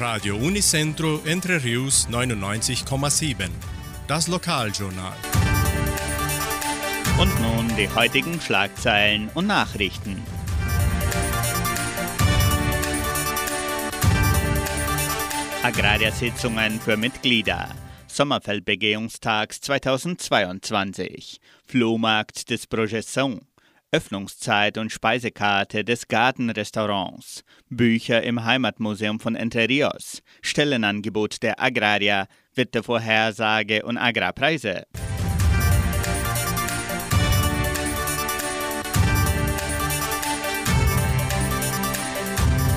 Radio Unicentro Entre Rius 99,7. Das Lokaljournal. Und nun die heutigen Schlagzeilen und Nachrichten. Agrariersitzungen für Mitglieder. Sommerfeldbegehungstags 2022. Flohmarkt des Projection. Öffnungszeit und Speisekarte des Gartenrestaurants, Bücher im Heimatmuseum von Entre Rios, Stellenangebot der Agraria, Wettervorhersage und Agrarpreise.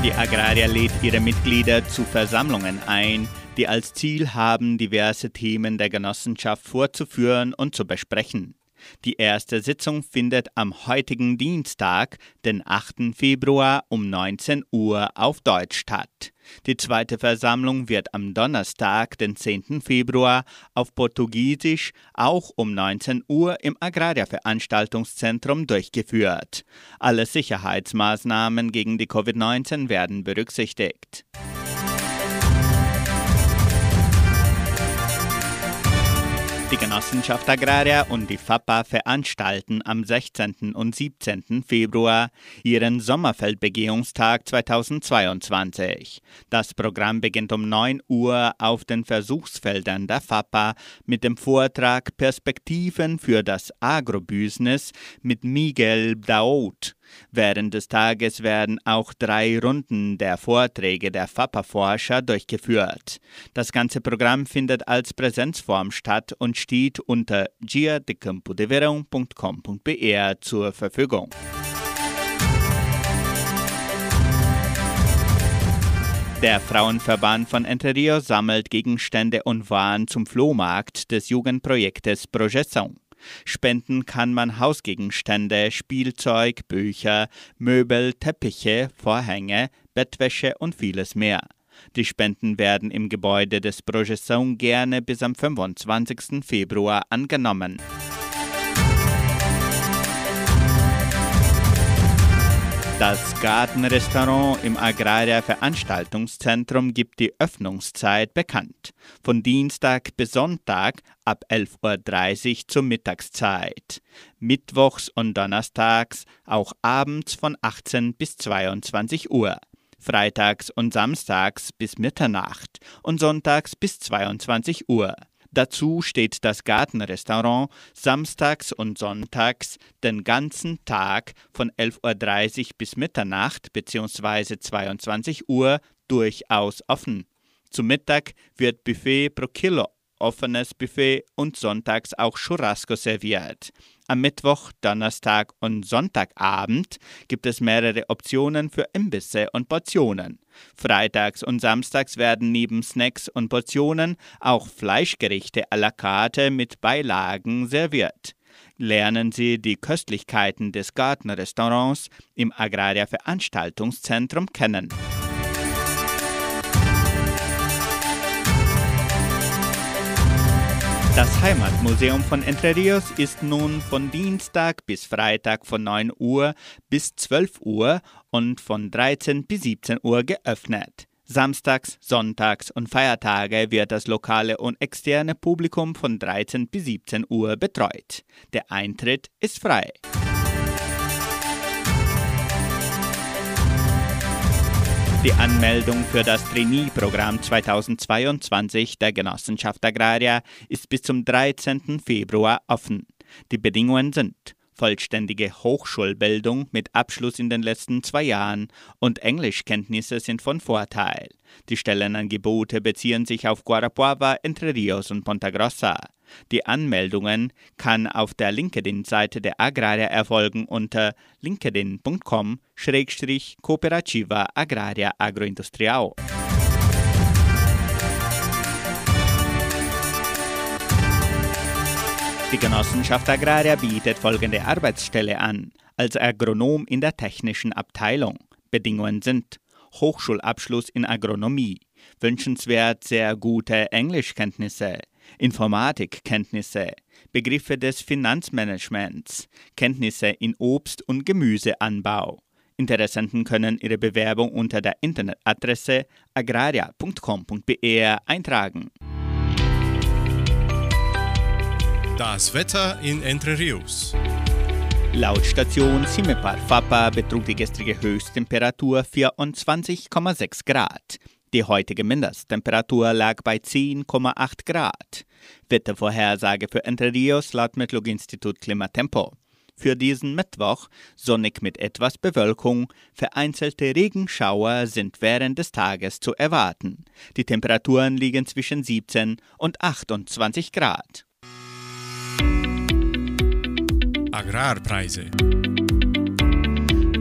Die Agraria lädt ihre Mitglieder zu Versammlungen ein, die als Ziel haben, diverse Themen der Genossenschaft vorzuführen und zu besprechen. Die erste Sitzung findet am heutigen Dienstag, den 8. Februar um 19 Uhr auf Deutsch statt. Die zweite Versammlung wird am Donnerstag, den 10. Februar, auf Portugiesisch auch um 19 Uhr im Agraria-Veranstaltungszentrum durchgeführt. Alle Sicherheitsmaßnahmen gegen die Covid-19 werden berücksichtigt. Die Genossenschaft Agraria und die FAPA veranstalten am 16. und 17. Februar ihren Sommerfeldbegehungstag 2022. Das Programm beginnt um 9 Uhr auf den Versuchsfeldern der FAPA mit dem Vortrag Perspektiven für das Agrobusiness mit Miguel Daoud. Während des Tages werden auch drei Runden der Vorträge der FAPA-Forscher durchgeführt. Das ganze Programm findet als Präsenzform statt und steht unter giadecampodeverão.com.br zur Verfügung. Der Frauenverband von Entre Rios sammelt Gegenstände und Waren zum Flohmarkt des Jugendprojektes Projeção. Spenden kann man Hausgegenstände, Spielzeug, Bücher, Möbel, Teppiche, Vorhänge, Bettwäsche und vieles mehr. Die Spenden werden im Gebäude des Projeção gerne bis am 25. Februar angenommen. Das Gartenrestaurant im Agraria Veranstaltungszentrum gibt die Öffnungszeit bekannt. Von Dienstag bis Sonntag ab 11.30 Uhr zur Mittagszeit. Mittwochs und Donnerstags auch abends von 18 bis 22 Uhr. Freitags und Samstags bis Mitternacht und Sonntags bis 22 Uhr. Dazu steht das Gartenrestaurant samstags und sonntags den ganzen Tag von 11.30 Uhr bis Mitternacht bzw. 22 Uhr durchaus offen. Zum Mittag wird Buffet pro Kilo offenes Buffet und sonntags auch Churrasco serviert. Am Mittwoch, Donnerstag und Sonntagabend gibt es mehrere Optionen für Imbisse und Portionen. Freitags und samstags werden neben Snacks und Portionen auch Fleischgerichte à la carte mit Beilagen serviert. Lernen Sie die Köstlichkeiten des Gartenrestaurants im Agraria Veranstaltungszentrum kennen. Das Heimatmuseum von Entre Rios ist nun von Dienstag bis Freitag von 9 Uhr bis 12 Uhr und von 13 bis 17 Uhr geöffnet. Samstags, Sonntags und Feiertage wird das lokale und externe Publikum von 13 bis 17 Uhr betreut. Der Eintritt ist frei. Die Anmeldung für das Trainee-Programm 2022 der Genossenschaft Agraria ist bis zum 13. Februar offen. Die Bedingungen sind vollständige Hochschulbildung mit Abschluss in den letzten zwei Jahren und Englischkenntnisse sind von Vorteil. Die Stellenangebote beziehen sich auf Guarapuava, Entre Rios und Ponta Grossa. Die Anmeldungen kann auf der LinkedIn-Seite der Agraria erfolgen unter linkedin.com-cooperativa agraria agroindustrial. Die Genossenschaft Agraria bietet folgende Arbeitsstelle an. Als Agronom in der technischen Abteilung. Bedingungen sind Hochschulabschluss in Agronomie, wünschenswert sehr gute Englischkenntnisse, Informatikkenntnisse, Begriffe des Finanzmanagements, Kenntnisse in Obst- und Gemüseanbau, Interessenten können ihre Bewerbung unter der Internetadresse agraria.com.br eintragen. Das Wetter in Entre Rios. Laut Station Simepar Fapa betrug die gestrige Höchsttemperatur 24,6 Grad. Die heutige Mindesttemperatur lag bei 10,8 Grad. Wettervorhersage für Entre Rios laut Metlog-Institut Klimatempo. Für diesen Mittwoch sonnig mit etwas Bewölkung, vereinzelte Regenschauer sind während des Tages zu erwarten. Die Temperaturen liegen zwischen 17 und 28 Grad. Agrarpreise.